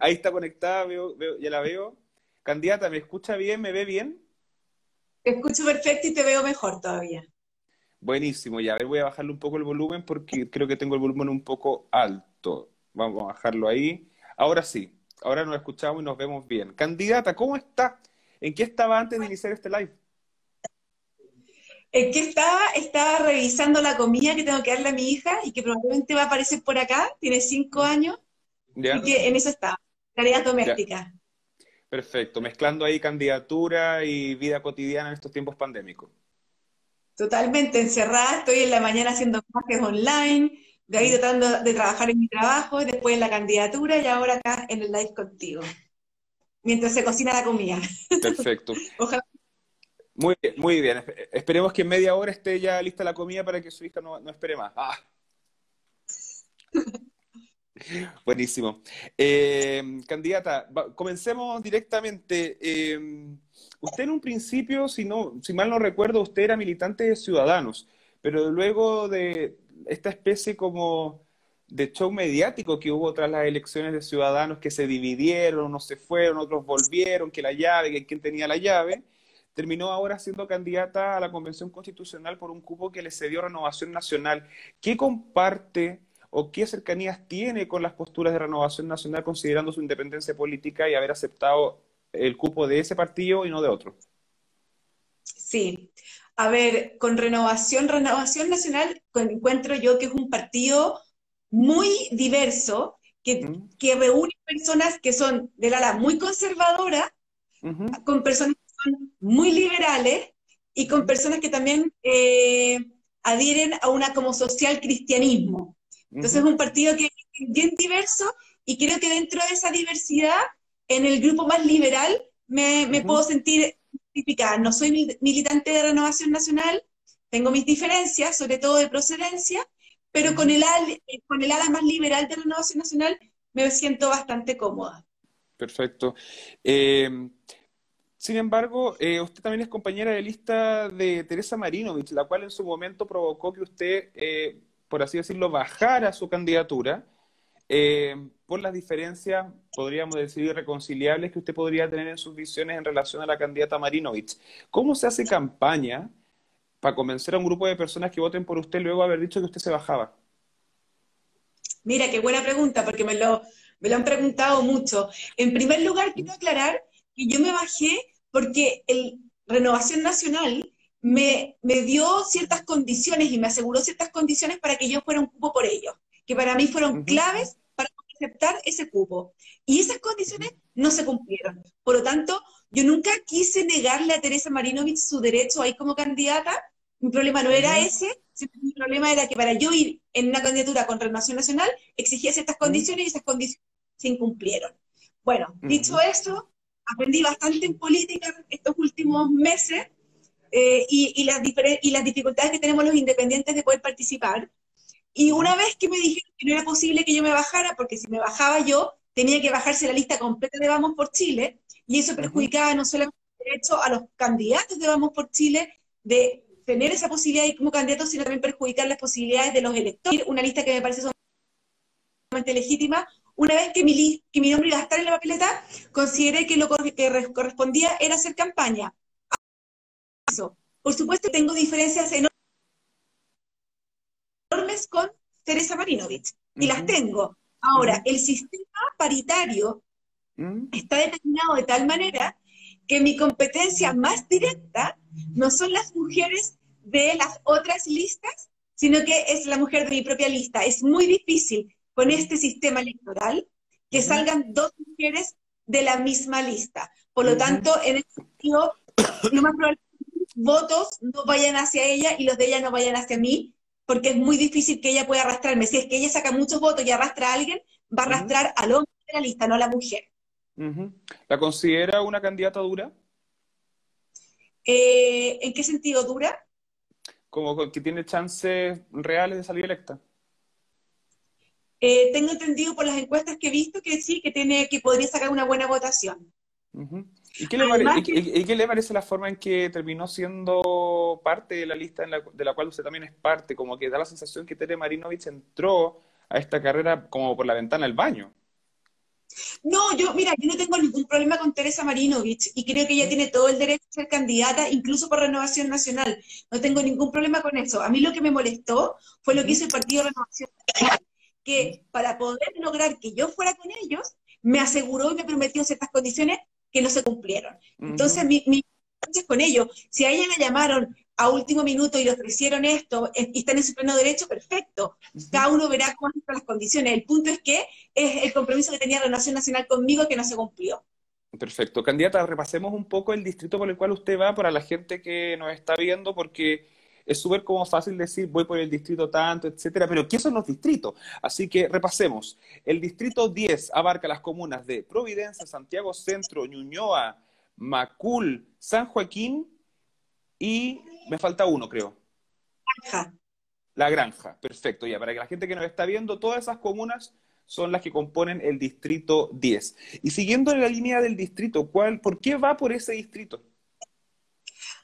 Ahí está conectada, veo, ya la veo. Candidata, ¿me escucha bien? ¿Me ve bien? Te escucho perfecto y te veo mejor todavía. Buenísimo, ya a ver, voy a bajarle un poco el volumen porque creo que tengo el volumen un poco alto. Vamos a bajarlo ahí. Ahora sí, ahora nos escuchamos y nos vemos bien. Candidata, ¿cómo está? ¿En qué estaba antes de iniciar este live? ¿En qué estaba? Estaba revisando la comida que tengo que darle a mi hija y que probablemente va a aparecer por acá, tiene cinco años, y que en eso está, tareas domésticas. Perfecto, mezclando ahí candidatura y vida cotidiana en estos tiempos pandémicos. Totalmente encerrada, estoy en la mañana haciendo clases online, de ahí tratando de trabajar en mi trabajo, después en la candidatura y ahora acá en el live contigo, mientras se cocina la comida. Perfecto. Ojalá. Muy bien, muy bien. Esperemos que en media hora esté ya lista la comida para que su hija no, espere más. Ah. Buenísimo. Eh, candidata, comencemos directamente. Eh, usted en un principio, si, no, si mal no recuerdo, usted era militante de Ciudadanos, pero luego de esta especie como de show mediático que hubo tras las elecciones de Ciudadanos, que se dividieron, unos se fueron, otros volvieron, que la llave, que quién tenía la llave, terminó ahora siendo candidata a la Convención Constitucional por un cupo que le cedió Renovación Nacional. ¿Qué comparte o qué cercanías tiene con las posturas de Renovación Nacional considerando su independencia política y haber aceptado el cupo de ese partido y no de otro? Sí. A ver, con Renovación, Renovación Nacional encuentro yo que es un partido muy diverso, que, que reúne personas que son del ala muy conservadora, con personas que son muy liberales y con personas que también eh, adhieren a una como social cristianismo. Entonces es un partido que es bien diverso y creo que dentro de esa diversidad, en el grupo más liberal, me, puedo sentir identificada. No soy militante de Renovación Nacional, tengo mis diferencias, sobre todo de procedencia, pero con el, eh, con el ala más liberal de Renovación Nacional me siento bastante cómoda. Perfecto. Eh, sin embargo, eh, usted también es compañera de lista de Teresa Marinovich, la cual en su momento provocó que usted por así decirlo, bajara su candidatura eh, por las diferencias, podríamos decir, irreconciliables que usted podría tener en sus visiones en relación a la candidata Marinovich. ¿Cómo se hace campaña para convencer a un grupo de personas que voten por usted luego de haber dicho que usted se bajaba? Mira, qué buena pregunta, porque me lo, me lo han preguntado mucho. En primer lugar, quiero aclarar que yo me bajé porque el Renovación Nacional me, dio ciertas condiciones y me aseguró ciertas condiciones para que yo fuera un cupo por ellos, que para mí fueron claves para aceptar ese cupo. Y esas condiciones no se cumplieron. Por lo tanto, yo nunca quise negarle a Teresa Marinovich su derecho ahí como candidata. Mi problema no era ese, mi problema era que para yo ir en una candidatura con Renovación Nacional exigía ciertas condiciones y esas condiciones se incumplieron. Bueno, dicho eso, aprendí bastante en política estos últimos meses eh, y, las y las dificultades que tenemos los independientes de poder participar. Y una vez que me dijeron que no era posible que yo me bajara, porque si me bajaba yo, tenía que bajarse la lista completa de Vamos por Chile, y eso perjudicaba no solamente el derecho a los candidatos de Vamos por Chile de tener esa posibilidad de como candidatos, sino también perjudicar las posibilidades de los electores. Una lista que me parece sumamente legítima. Una vez que mi, que mi nombre iba a estar en la papeleta, consideré que lo que correspondía era hacer campaña. Por supuesto, tengo diferencias enormes con Teresa Marinovich, y las tengo. Ahora, el sistema paritario está determinado de tal manera que mi competencia más directa no son las mujeres de las otras listas, sino que es la mujer de mi propia lista. Es muy difícil con este sistema electoral que salgan dos mujeres de la misma lista. Por lo tanto, en este sentido, lo más probable votos no vayan hacia ella y los de ella no vayan hacia mí, porque es muy difícil que ella pueda arrastrarme. Si es que ella saca muchos votos y arrastra a alguien, va a arrastrar al hombre de la lista, no a la mujer. ¿La considera una candidata dura? Eh, ¿En qué sentido dura? Como que tiene chances reales de salir electa. Eh, tengo entendido por las encuestas que he visto que sí, que tiene, que podría sacar una buena votación. ¿Y qué, le parece, la forma en que terminó siendo parte de la lista de la cual usted también es parte? Como que da la sensación que Tere Marinovich entró a esta carrera como por la ventana del baño. No, yo, mira, yo no tengo ningún problema con Teresa Marinovich y creo que ella tiene todo el derecho a ser candidata, incluso por Renovación Nacional. No tengo ningún problema con eso. A mí lo que me molestó fue lo que hizo el Partido Renovación Nacional, que para poder lograr que yo fuera con ellos, me aseguró y me prometió ciertas condiciones que no se cumplieron. Entonces, mi, mi con ellos, si a ella la llamaron a último minuto y le ofrecieron esto y están en su pleno derecho, perfecto. Cada uno verá cuáles son las condiciones. El punto es que es el compromiso que tenía la Nación Nacional conmigo que no se cumplió. Perfecto. Candidata, repasemos un poco el distrito por el cual usted va para la gente que nos está viendo, porque es súper como fácil decir voy por el distrito tanto, etcétera, pero ¿qué son los distritos? Así que repasemos. El distrito 10 abarca las comunas de Providencia, Santiago Centro, Ñuñoa, Macul, San Joaquín y me falta uno, creo. Granja. La granja, perfecto. Ya, para que la gente que nos está viendo, todas esas comunas son las que componen el distrito 10. Y siguiendo en la línea del distrito, ¿cuál, ¿por qué va por ese distrito?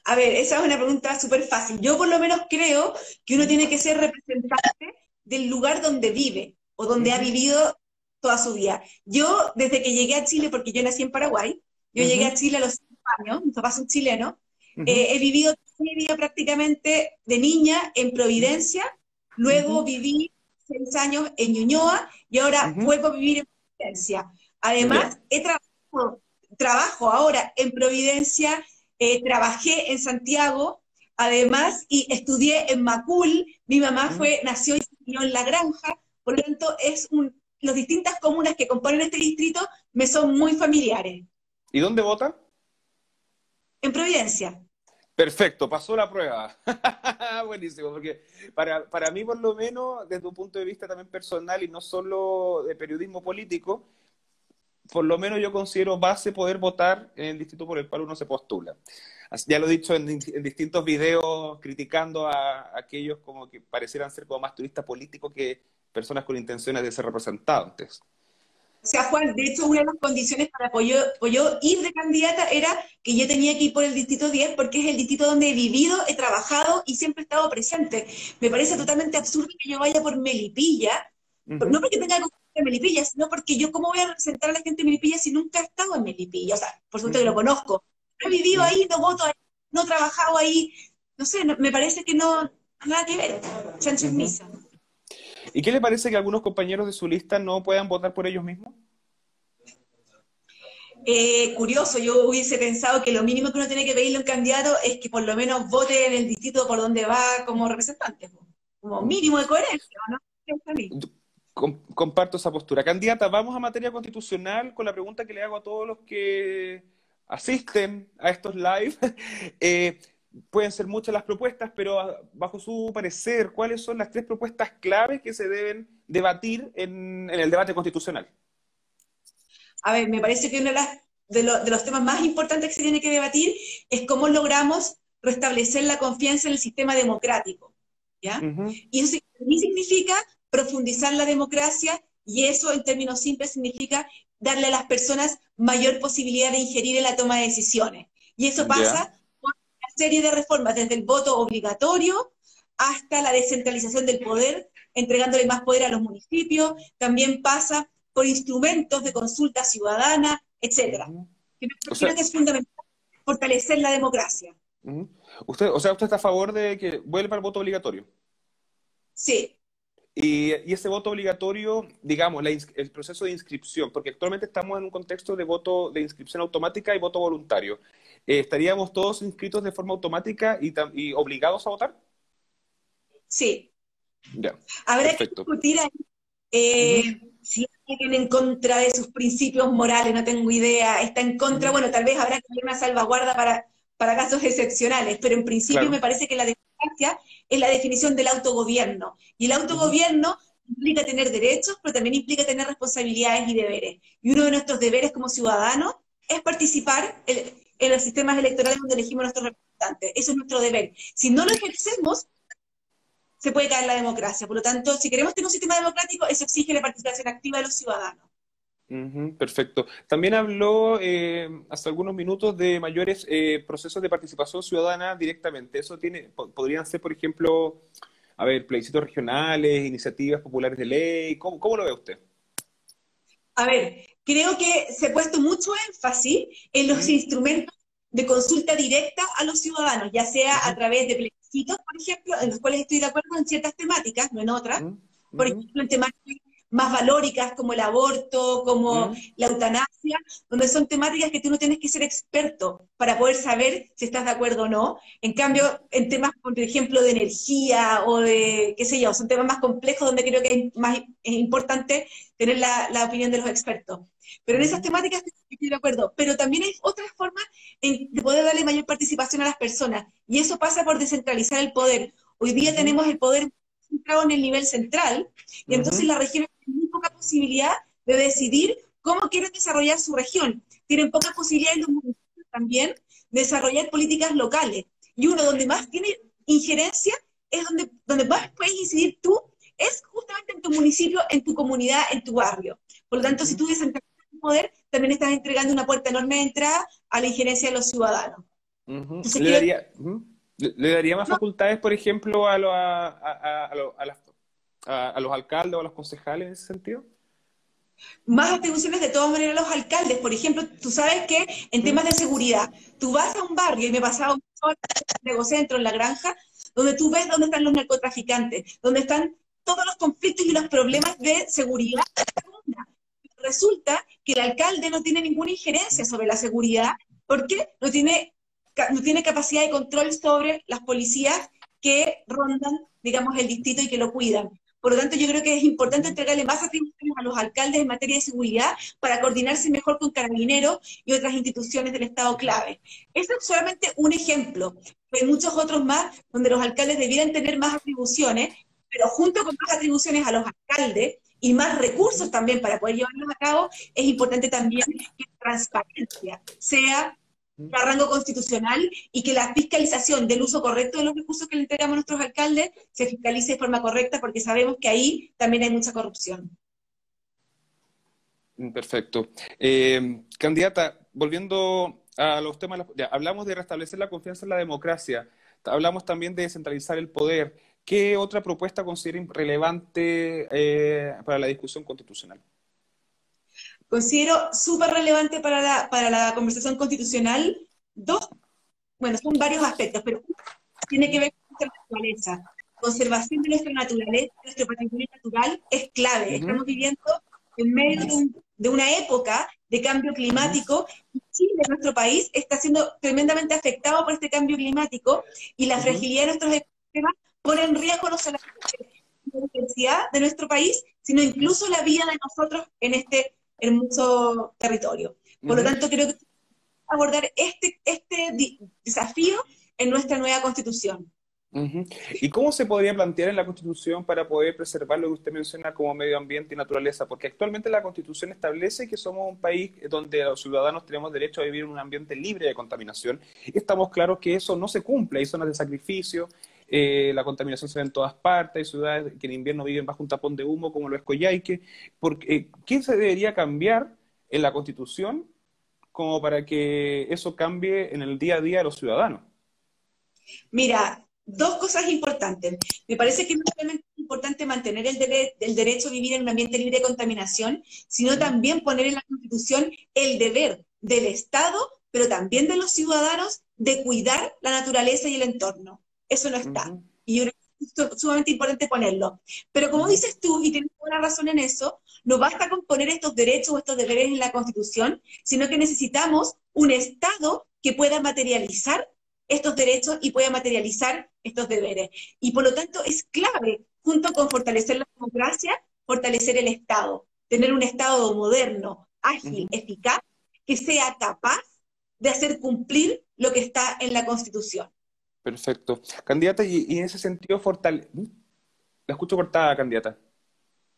A ver, esa es una pregunta súper fácil. Yo por lo menos creo que uno tiene que ser representante del lugar donde vive o donde ha vivido toda su vida. Yo, desde que llegué a Chile, porque yo nací en Paraguay, yo llegué a Chile a los cinco años, mis papás son chilenos, eh, he vivido mi vida prácticamente de niña en Providencia, luego viví seis años en Ñuñoa y ahora vuelvo a vivir en Providencia. Además, he trabajado, trabajo ahora en Providencia, eh, trabajé en Santiago, además, y estudié en Macul. Mi mamá fue, nació y vivió en La Granja, por lo tanto, es un, las distintas comunas que componen este distrito me son muy familiares. ¿Y dónde vota? En Providencia. Perfecto, pasó la prueba. Buenísimo, porque para, para mí por lo menos, desde un punto de vista también personal y no solo de periodismo político, por lo menos yo considero base poder votar en el distrito por el cual uno se postula. Ya lo he dicho en, distintos videos criticando a, aquellos como que parecieran ser como más turistas políticos que personas con intenciones de ser representantes. O sea, Juan, de hecho, una de las condiciones para yo, ir de candidata era que yo tenía que ir por el distrito 10 porque es el distrito donde he vivido, he trabajado y siempre he estado presente. Me parece totalmente absurdo que yo vaya por Melipilla, no porque tenga ir Melipilla, sino porque yo cómo voy a representar a la gente de Melipilla si nunca he estado en Melipilla. O sea, por supuesto que lo conozco. No he vivido ahí, no voto ahí, no he trabajado ahí. No sé, me parece que no, nada que ver. Chancho misa. ¿Y qué le parece que algunos compañeros de su lista no puedan votar por ellos mismos? Eh, curioso, yo hubiese pensado que lo mínimo que uno tiene que pedirle a un candidato es que por lo menos vote en el distrito por donde va como representante, como mínimo de coherencia, ¿no? Comparto esa postura. Candidata, vamos a materia constitucional con la pregunta que le hago a todos los que asisten a estos live. Eh, pueden ser muchas las propuestas, pero bajo su parecer, ¿cuáles son las tres propuestas claves que se deben debatir en, el debate constitucional? A ver, me parece que uno de, los temas más importantes que se tiene que debatir es cómo logramos restablecer la confianza en el sistema democrático. ¿ya? Y eso significa profundizar la democracia y eso en términos simples significa darle a las personas mayor posibilidad de ingerir en la toma de decisiones. Y eso pasa serie de reformas, desde el voto obligatorio hasta la descentralización del poder, entregándole más poder a los municipios, también pasa por instrumentos de consulta ciudadana, etcétera. Creo, que es fundamental fortalecer la democracia. Usted, o sea, usted está a favor de que vuelva el voto obligatorio. Sí. Y, ese voto obligatorio, digamos, el proceso de inscripción, porque actualmente estamos en un contexto de voto de inscripción automática y voto voluntario. Eh, ¿estaríamos todos inscritos de forma automática y, obligados a votar? Sí. Ya. Habrá que discutir ahí eh, si alguien en contra de sus principios morales, no tengo idea, está en contra, bueno, tal vez habrá que hacer una salvaguarda para, para casos excepcionales, pero en principio me parece que la es la definición del autogobierno. Y el autogobierno implica tener derechos, pero también implica tener responsabilidades y deberes. Y uno de nuestros deberes como ciudadanos es participar, en los sistemas electorales donde elegimos nuestros representantes. Eso es nuestro deber. Si no lo ejercemos, se puede caer la democracia. Por lo tanto, si queremos tener un sistema democrático, eso exige la participación activa de los ciudadanos. Perfecto. También habló eh, hace algunos minutos de mayores eh, procesos de participación ciudadana directamente. Eso tiene, podrían ser, por ejemplo, a ver, plebiscitos regionales, iniciativas populares de ley. ¿Cómo, cómo lo ve usted? A ver, creo que se ha puesto mucho énfasis en los instrumentos de consulta directa a los ciudadanos, ya sea a través de plebiscitos, por ejemplo, en los cuales estoy de acuerdo en ciertas temáticas, no en otras. Por ejemplo, en temáticas más valóricas como el aborto, como la eutanasia, donde son temáticas que tú no tienes que ser experto para poder saber si estás de acuerdo o no. En cambio, en temas, por ejemplo, de energía o de, qué sé yo, son temas más complejos donde creo que es más es importante tener la, la opinión de los expertos. Pero en esas temáticas estoy de acuerdo. Pero también hay otras formas de poder darle mayor participación a las personas. Y eso pasa por descentralizar el poder. Hoy día tenemos el poder centrado en el nivel central, y entonces la región tiene muy poca posibilidad de decidir cómo quieren desarrollar su región. Tienen poca posibilidad los municipios también de desarrollar políticas locales. Y uno donde más tiene injerencia es donde, donde más puedes incidir tú, es justamente en tu municipio, en tu comunidad, en tu barrio. Por lo tanto, si tú descentralizas el poder, también estás entregando una puerta enorme de entrada a la injerencia de los ciudadanos. Le daría... ¿Le daría más facultades, por ejemplo, a, a, a, los alcaldes o a los concejales en ese sentido? Más atribuciones de todas maneras a los alcaldes. Por ejemplo, tú sabes que en temas de seguridad, tú vas a un barrio, y me he pasado un negocentro en la granja, donde tú ves dónde están los narcotraficantes, dónde están todos los conflictos y los problemas de seguridad. Resulta que el alcalde no tiene ninguna injerencia sobre la seguridad porque no tiene no tiene capacidad de control sobre las policías que rondan, digamos, el distrito y que lo cuidan. Por lo tanto, yo creo que es importante entregarle más atribuciones a los alcaldes en materia de seguridad para coordinarse mejor con carabineros y otras instituciones del Estado clave. Este es solamente un ejemplo. Hay muchos otros más donde los alcaldes debieran tener más atribuciones, pero junto con más atribuciones a los alcaldes y más recursos también para poder llevarlos a cabo, es importante también que la transparencia sea a rango constitucional y que la fiscalización del uso correcto de los recursos que le entregamos a nuestros alcaldes se fiscalice de forma correcta porque sabemos que ahí también hay mucha corrupción. Mm, perfecto. Eh, candidata, volviendo a los temas, hablamos de restablecer la confianza en la democracia, hablamos también de descentralizar el poder. ¿Qué otra propuesta considera relevante eh, para la discusión constitucional? Considero súper relevante para la, para la conversación constitucional dos, bueno, son varios aspectos, pero tiene que ver con nuestra naturaleza. Conservación de nuestra naturaleza, nuestro patrimonio natural es clave. Estamos viviendo en medio de, una época de cambio climático y Chile, nuestro país, está siendo tremendamente afectado por este cambio climático y la fragilidad de nuestros ecosistemas pone en riesgo no solamente la diversidad de nuestro país, sino incluso la vida de nosotros en este hermoso territorio. Por lo tanto, creo que abordar este, este desafío en nuestra nueva constitución. ¿Y cómo se podría plantear en la Constitución para poder preservar lo que usted menciona como medio ambiente y naturaleza? Porque actualmente la Constitución establece que somos un país donde los ciudadanos tenemos derecho a vivir en un ambiente libre de contaminación. Y estamos claros que eso no se cumple, hay zonas de sacrificio, eh, la contaminación se ve en todas partes, hay ciudades que en invierno viven bajo un tapón de humo como lo es Coyhaique. Porque, eh, ¿Qué se debería cambiar en la Constitución como para que eso cambie en el día a día de los ciudadanos? Mira, dos cosas importantes. Me parece que no solamente es importante mantener el, el, derecho a vivir en un ambiente libre de contaminación, sino también poner en la Constitución el deber del Estado, pero también de los ciudadanos, de cuidar la naturaleza y el entorno. Eso no está. Y yo creo que es sumamente importante ponerlo. Pero como dices tú, y tienes buena razón en eso, no basta con poner estos derechos o estos deberes en la Constitución, sino que necesitamos un Estado que pueda materializar estos derechos y pueda materializar estos deberes. Y por lo tanto es clave, junto con fortalecer la democracia, fortalecer el Estado, tener un Estado moderno, ágil, eficaz, que sea capaz de hacer cumplir lo que está en la Constitución. Perfecto. Candidata, y, en ese sentido, fortale... ¿Mm? La escucho cortada, candidata.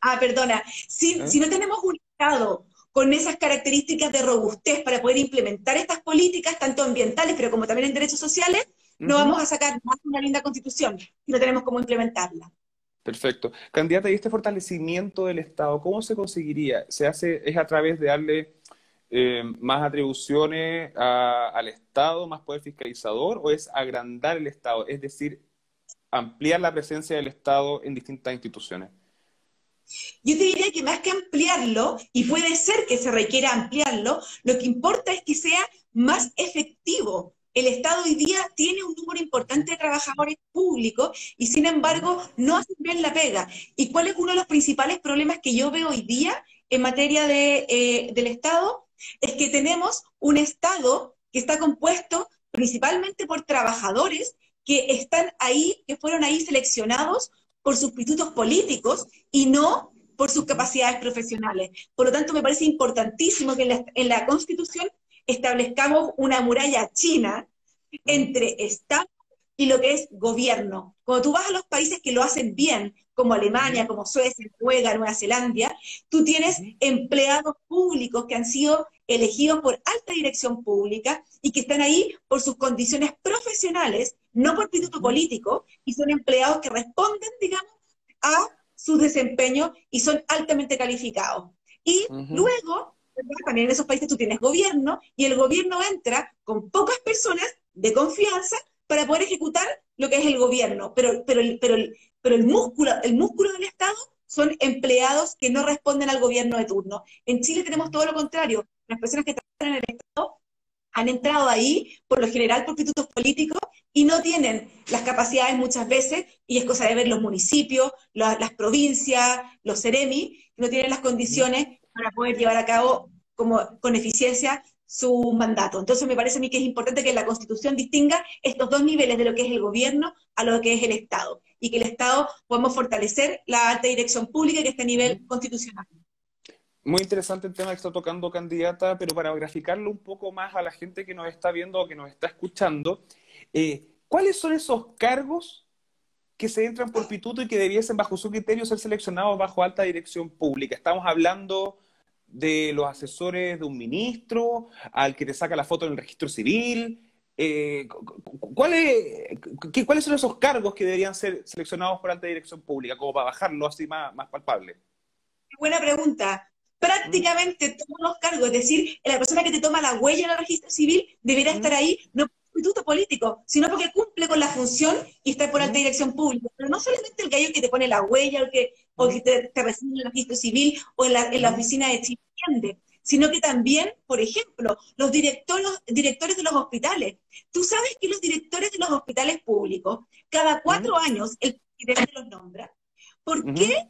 Ah, perdona. Si, ¿Eh? si no tenemos un Estado con esas características de robustez para poder implementar estas políticas, tanto ambientales, pero como también en derechos sociales, no vamos a sacar más una linda constitución si no tenemos cómo implementarla. Perfecto. Candidata, ¿y este fortalecimiento del Estado, cómo se conseguiría? ¿Se hace, es a través de darle eh, más atribuciones al Estado, más poder fiscalizador, o es agrandar el Estado, es decir, ampliar la presencia del Estado en distintas instituciones? Yo te diría que más que ampliarlo, y puede ser que se requiera ampliarlo, lo que importa es que sea más efectivo. El Estado hoy día tiene un número importante de trabajadores públicos y sin embargo no hacen bien la pega. ¿Y cuál es uno de los principales problemas que yo veo hoy día en materia de, eh, del Estado? Es que tenemos un Estado que está compuesto principalmente por trabajadores que están ahí, que fueron ahí seleccionados por sus pitutos políticos y no por sus capacidades profesionales. Por lo tanto, me parece importantísimo que en la, Constitución establezcamos una muralla china entre Estado y lo que es gobierno. Cuando tú vas a los países que lo hacen bien, como Alemania, como Suecia, Noruega, Nueva Zelanda, tú tienes empleados públicos que han sido elegidos por alta dirección pública y que están ahí por sus condiciones profesionales, no por pituto político, y son empleados que responden, digamos, a su desempeño y son altamente calificados. Y luego, también en esos países tú tienes gobierno y el gobierno entra con pocas personas de confianza para poder ejecutar lo que es el gobierno, pero, pero, pero, pero el, músculo, el músculo del Estado son empleados que no responden al gobierno de turno. En Chile tenemos todo lo contrario. Las personas que trabajan en el Estado han entrado ahí, por lo general por institutos políticos, y no tienen las capacidades muchas veces, y es cosa de ver los municipios, las provincias, los CEREMI, no tienen las condiciones para poder llevar a cabo como, con eficiencia su mandato. Entonces me parece a mí que es importante que la Constitución distinga estos dos niveles de lo que es el gobierno a lo que es el Estado, y que el Estado podemos fortalecer la alta dirección pública que está a nivel constitucional. Muy interesante el tema que está tocando candidata, pero para graficarlo un poco más a la gente que nos está viendo o que nos está escuchando, eh, ¿cuáles son esos cargos que se entran por pituto y que debiesen, bajo su criterio, ser seleccionados bajo alta dirección pública? Estamos hablando de los asesores de un ministro, al que te saca la foto en el registro civil. Eh, ¿cuáles, ¿Cuáles son esos cargos que deberían ser seleccionados por alta dirección pública, como para bajarlo así más, más palpable? Buena pregunta prácticamente todos los cargos, es decir, la persona que te toma la huella en el registro civil deberá estar ahí, no por instituto político, sino porque cumple con la función y está por alta dirección pública. Pero no solamente el gallo que te pone la huella o que, o que te, recibe en el registro civil o en la, en la oficina de Chile, sino que también, por ejemplo, los directores, directores de los hospitales. Tú sabes que los directores de los hospitales públicos, cada cuatro años el presidente los nombra. ¿Por qué?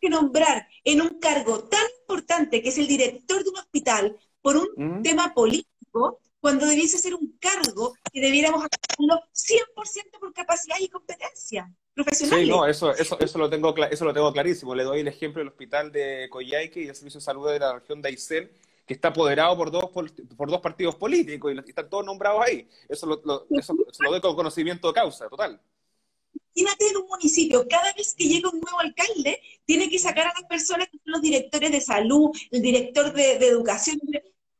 que nombrar en un cargo tan importante que es el director de un hospital por un tema político, cuando debiese ser un cargo que debiéramos hacerlo 100% por capacidad y competencia profesional. Sí, no, eso, eso, eso, lo tengo, eso lo tengo clarísimo. Le doy el ejemplo del hospital de Coyhaique y el Servicio de Salud de la región de Aysén, que está apoderado por dos, por, dos partidos políticos y están todos nombrados ahí. Eso lo, eso, eso lo doy con conocimiento de causa, total. Imagínate en un municipio, cada vez que llega un nuevo alcalde, tiene que sacar a las personas que son los directores de salud, el director de, educación.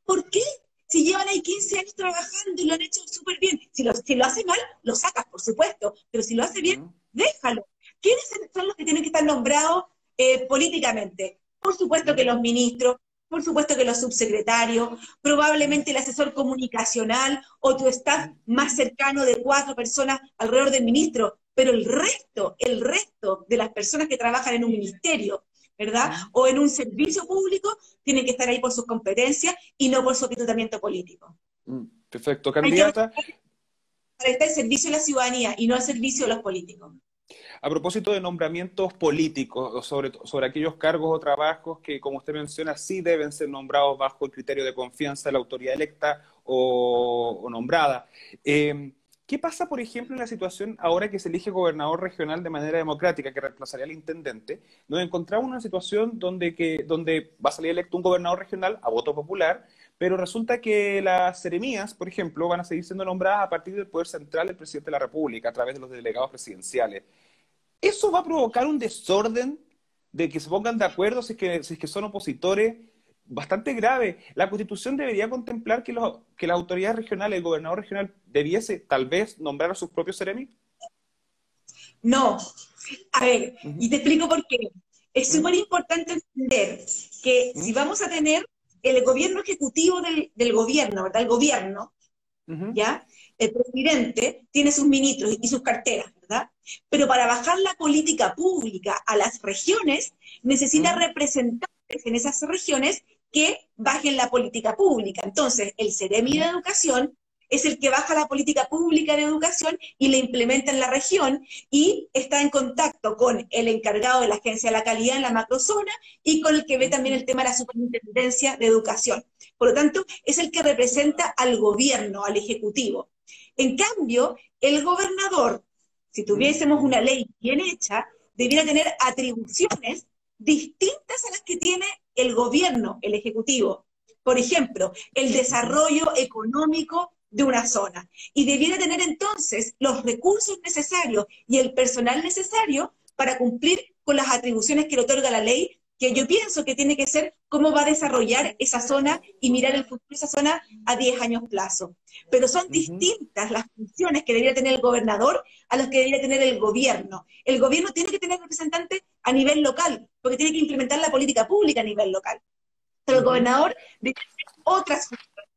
¿Por qué? Si llevan ahí 15 años trabajando y lo han hecho súper bien. Si lo, si lo hace mal, lo sacas, por supuesto, pero si lo hace bien, déjalo. ¿Quiénes son los que tienen que estar nombrados eh, políticamente? Por supuesto que los ministros, por supuesto que los subsecretarios, probablemente el asesor comunicacional o tu staff más cercano de cuatro personas alrededor del ministro, pero el resto, el resto de las personas que trabajan en un ministerio, ¿verdad? O en un servicio público, tienen que estar ahí por sus competencias y no por su tratamiento político. Mm, perfecto, candidata. Para estar al servicio de la ciudadanía y no al servicio de los políticos. A propósito de nombramientos políticos, sobre, sobre aquellos cargos o trabajos que, como usted menciona, sí deben ser nombrados bajo el criterio de confianza de la autoridad electa o, nombrada. Eh, ¿Qué pasa, por ejemplo, en la situación ahora que se elige gobernador regional de manera democrática, que reemplazaría al intendente? Nos encontramos en una situación donde, que, donde va a salir electo un gobernador regional a voto popular, pero resulta que las seremías, por ejemplo, van a seguir siendo nombradas a partir del poder central del presidente de la República, a través de los delegados presidenciales. ¿Eso va a provocar un desorden de que se pongan de acuerdo si que, si es que son opositores? Bastante grave. La Constitución debería contemplar que, los, que las autoridades regionales, el gobernador regional, debiese tal vez nombrar a sus propios seremi. No. A ver, y te explico por qué. Es súper importante entender que si vamos a tener el gobierno ejecutivo del, del gobierno, ¿verdad? El gobierno, ¿ya? El presidente tiene sus ministros y sus carteras, ¿verdad? Pero para bajar la política pública a las regiones, necesita representantes en esas regiones que bajen la política pública. Entonces, el Ceremi de Educación es el que baja la política pública de educación y la implementa en la región y está en contacto con el encargado de la Agencia de la Calidad en la macrozona y con el que ve también el tema de la superintendencia de educación. Por lo tanto, es el que representa al gobierno, al ejecutivo. En cambio, el gobernador, si tuviésemos una ley bien hecha, debiera tener atribuciones distintas a las que tiene el gobierno, el ejecutivo. Por ejemplo, el desarrollo económico de una zona. Y debiera tener entonces los recursos necesarios y el personal necesario para cumplir con las atribuciones que le otorga la ley, que yo pienso que tiene que ser cómo va a desarrollar esa zona y mirar el futuro de esa zona a 10 años plazo. Pero son distintas las funciones que debería tener el gobernador a las que debería tener el gobierno. El gobierno tiene que tener representantes a nivel local, porque tiene que implementar la política pública a nivel local. Pero el gobernador debe tener otras funciones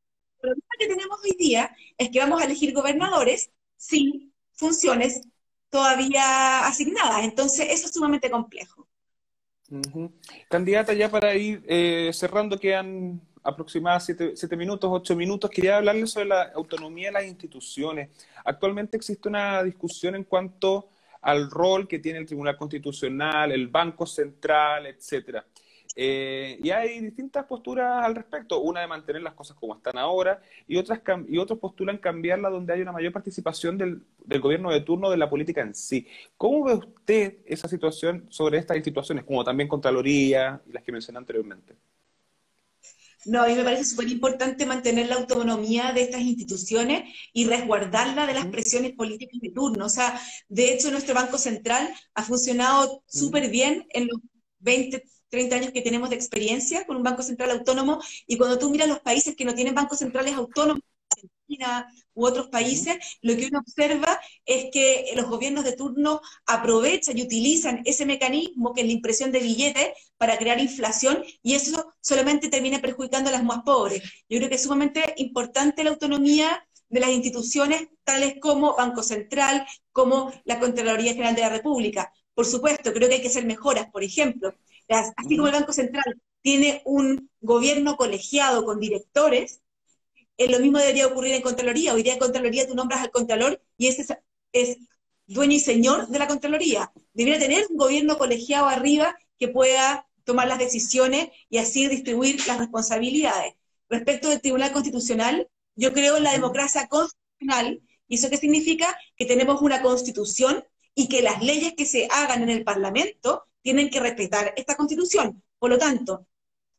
problema que tenemos hoy día es que vamos a elegir gobernadores sin funciones todavía asignadas. Entonces, eso es sumamente complejo. Candidata, ya para ir eh, cerrando, quedan aproximadamente siete, minutos, ocho minutos. Quería hablarle sobre la autonomía de las instituciones. Actualmente existe una discusión en cuanto al rol que tiene el Tribunal Constitucional, el Banco Central, etcétera. Eh, y hay distintas posturas al respecto, una de mantener las cosas como están ahora y otras y otros postulan cambiarla donde hay una mayor participación del, gobierno de turno de la política en sí. ¿Cómo ve usted esa situación sobre estas instituciones, como también Contraloría y las que mencioné anteriormente? No, a mí me parece súper importante mantener la autonomía de estas instituciones y resguardarla de las presiones políticas de turno. O sea, de hecho, nuestro Banco Central ha funcionado súper bien en los 20, 30 años que tenemos de experiencia con un Banco Central autónomo, y cuando tú miras los países que no tienen bancos centrales autónomos, Argentina u otros países, lo que uno observa es que los gobiernos de turno aprovechan y utilizan ese mecanismo que es la impresión de billetes para crear inflación y eso solamente termina perjudicando a las más pobres. Yo creo que es sumamente importante la autonomía de las instituciones tales como Banco Central, como la Contraloría General de la República. Por supuesto, creo que hay que hacer mejoras. Por ejemplo, así como el Banco Central tiene un gobierno colegiado con directores, eh, lo mismo debería ocurrir en Contraloría. Hoy día en Contraloría tú nombras al Contralor y ese es, dueño y señor de la Contraloría. Debería tener un gobierno colegiado arriba que pueda tomar las decisiones y así distribuir las responsabilidades. Respecto del Tribunal Constitucional, yo creo en la democracia constitucional, y eso qué significa que tenemos una constitución y que las leyes que se hagan en el Parlamento tienen que respetar esta constitución. Por lo tanto,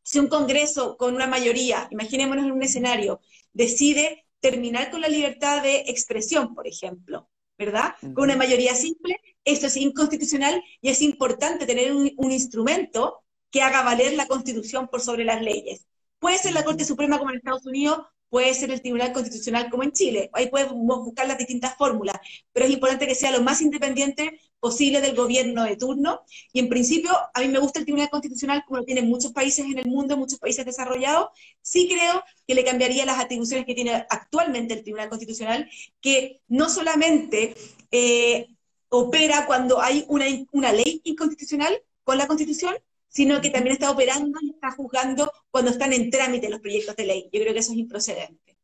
si un Congreso con una mayoría, imaginémonos en un escenario, decide terminar con la libertad de expresión, por ejemplo, ¿verdad? Con una mayoría simple, esto es inconstitucional y es importante tener un, un, instrumento que haga valer la constitución por sobre las leyes. Puede ser la Corte Suprema como en Estados Unidos puede ser el Tribunal Constitucional como en Chile. Ahí podemos buscar las distintas fórmulas, pero es importante que sea lo más independiente posible del gobierno de turno. Y en principio, a mí me gusta el Tribunal Constitucional como lo tienen muchos países en el mundo, muchos países desarrollados. Sí creo que le cambiaría las atribuciones que tiene actualmente el Tribunal Constitucional, que no solamente eh, opera cuando hay una, una ley inconstitucional con la Constitución, sino que también está operando y está juzgando cuando están en trámite los proyectos de ley. Yo creo que eso es improcedente.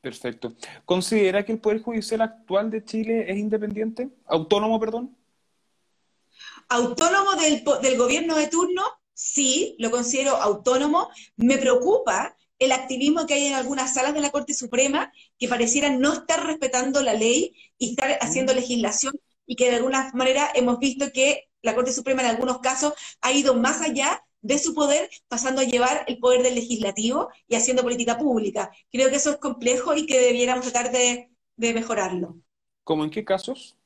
Perfecto. ¿Considera que el Poder Judicial actual de Chile es independiente? ¿Autónomo, perdón? Autónomo del, del gobierno de turno, sí, lo considero autónomo. Me preocupa el activismo que hay en algunas salas de la Corte Suprema que parecieran no estar respetando la ley y estar haciendo mm. legislación y que de alguna manera hemos visto que la Corte Suprema en algunos casos ha ido más allá de su poder, pasando a llevar el poder del legislativo y haciendo política pública. Creo que eso es complejo y que debiéramos tratar de, mejorarlo. ¿Cómo en qué casos?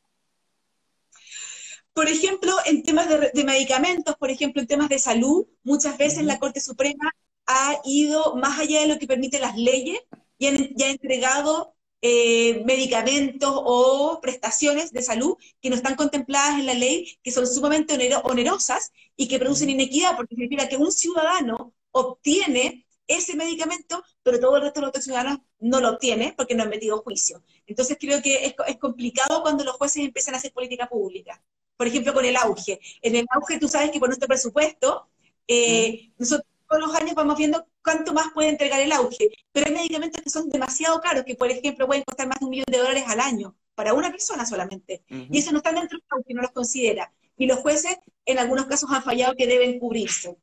Por ejemplo, en temas de, medicamentos, por ejemplo, en temas de salud, muchas veces la Corte Suprema ha ido más allá de lo que permiten las leyes y, y ha entregado eh, medicamentos o prestaciones de salud que no están contempladas en la ley, que son sumamente onerosas y que producen inequidad, porque significa que un ciudadano obtiene ese medicamento, pero todo el resto de los otros ciudadanos no lo obtiene porque no han metido juicio. Entonces creo que es, es complicado cuando los jueces empiezan a hacer política pública. Por ejemplo, con el auge. En el auge tú sabes que por nuestro presupuesto, eh, nosotros todos los años vamos viendo cuánto más puede entregar el auge, pero hay medicamentos que son demasiado caros, que por ejemplo pueden costar más de un millón de dólares al año, para una persona solamente. Y eso no está dentro del auge, no los considera. Y los jueces en algunos casos han fallado que deben cubrirse.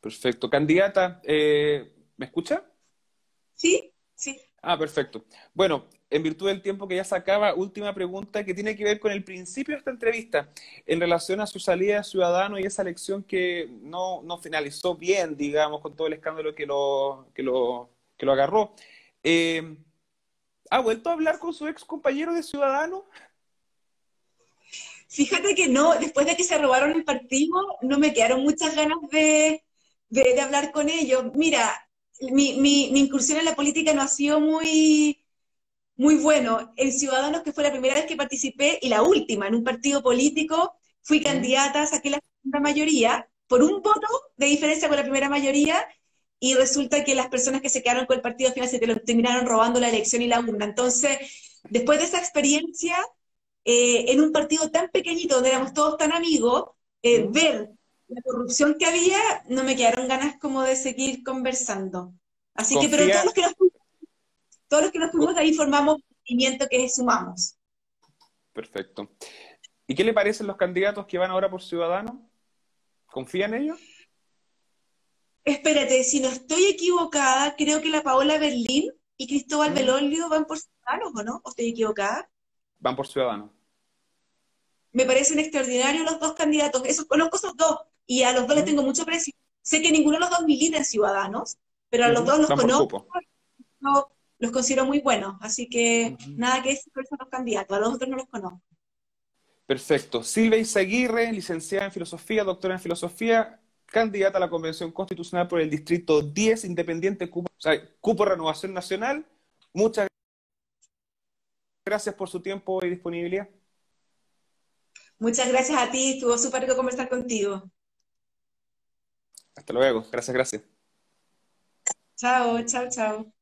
Perfecto. Candidata, eh, ¿me escucha? Sí, sí. Ah, perfecto. Bueno, en virtud del tiempo que ya se acaba, última pregunta que tiene que ver con el principio de esta entrevista, en relación a su salida de Ciudadano y esa elección que no, finalizó bien, digamos, con todo el escándalo que lo, que lo, que lo agarró. Eh, ¿Ha vuelto a hablar con su ex compañero de Ciudadano? Fíjate que no, después de que se robaron el partido, no me quedaron muchas ganas de, de hablar con ellos. Mira, mi, mi, incursión en la política no ha sido muy, muy bueno. En Ciudadanos, que fue la primera vez que participé y la última en un partido político, fui candidata, saqué la segunda mayoría por un voto de diferencia con la primera mayoría y resulta que las personas que se quedaron con el partido al final se terminaron robando la elección y la urna. Entonces, después de esa experiencia, eh, en un partido tan pequeñito donde éramos todos tan amigos, eh, ver la corrupción que había, no me quedaron ganas como de seguir conversando. Así que, pero todos los que nos todos los que nos fuimos de ahí formamos un movimiento que sumamos. Perfecto. ¿Y qué le parecen los candidatos que van ahora por Ciudadanos? ¿Confía en ellos? Espérate, si no estoy equivocada, creo que la Paola Berlín y Cristóbal Belolio van por Ciudadanos, ¿o no? ¿O estoy equivocada? Van por Ciudadanos. Me parecen extraordinarios los dos candidatos. Esos, conozco esos dos y a los dos les tengo mucho precio. Sé que ninguno de los dos milita en Ciudadanos, pero a los dos los conozco, los considero muy buenos, así que nada que decir por los candidatos, a los otros no los conozco. Perfecto. Silvia Izaguirre, licenciada en Filosofía, doctora en Filosofía, candidata a la Convención Constitucional por el Distrito 10, Independiente Cupo, o sea, Cupo Renovación Nacional. Muchas gracias por su tiempo y disponibilidad. Muchas gracias a ti, estuvo súper rico conversar contigo. Hasta luego. Gracias, gracias. Chao, chao, chao.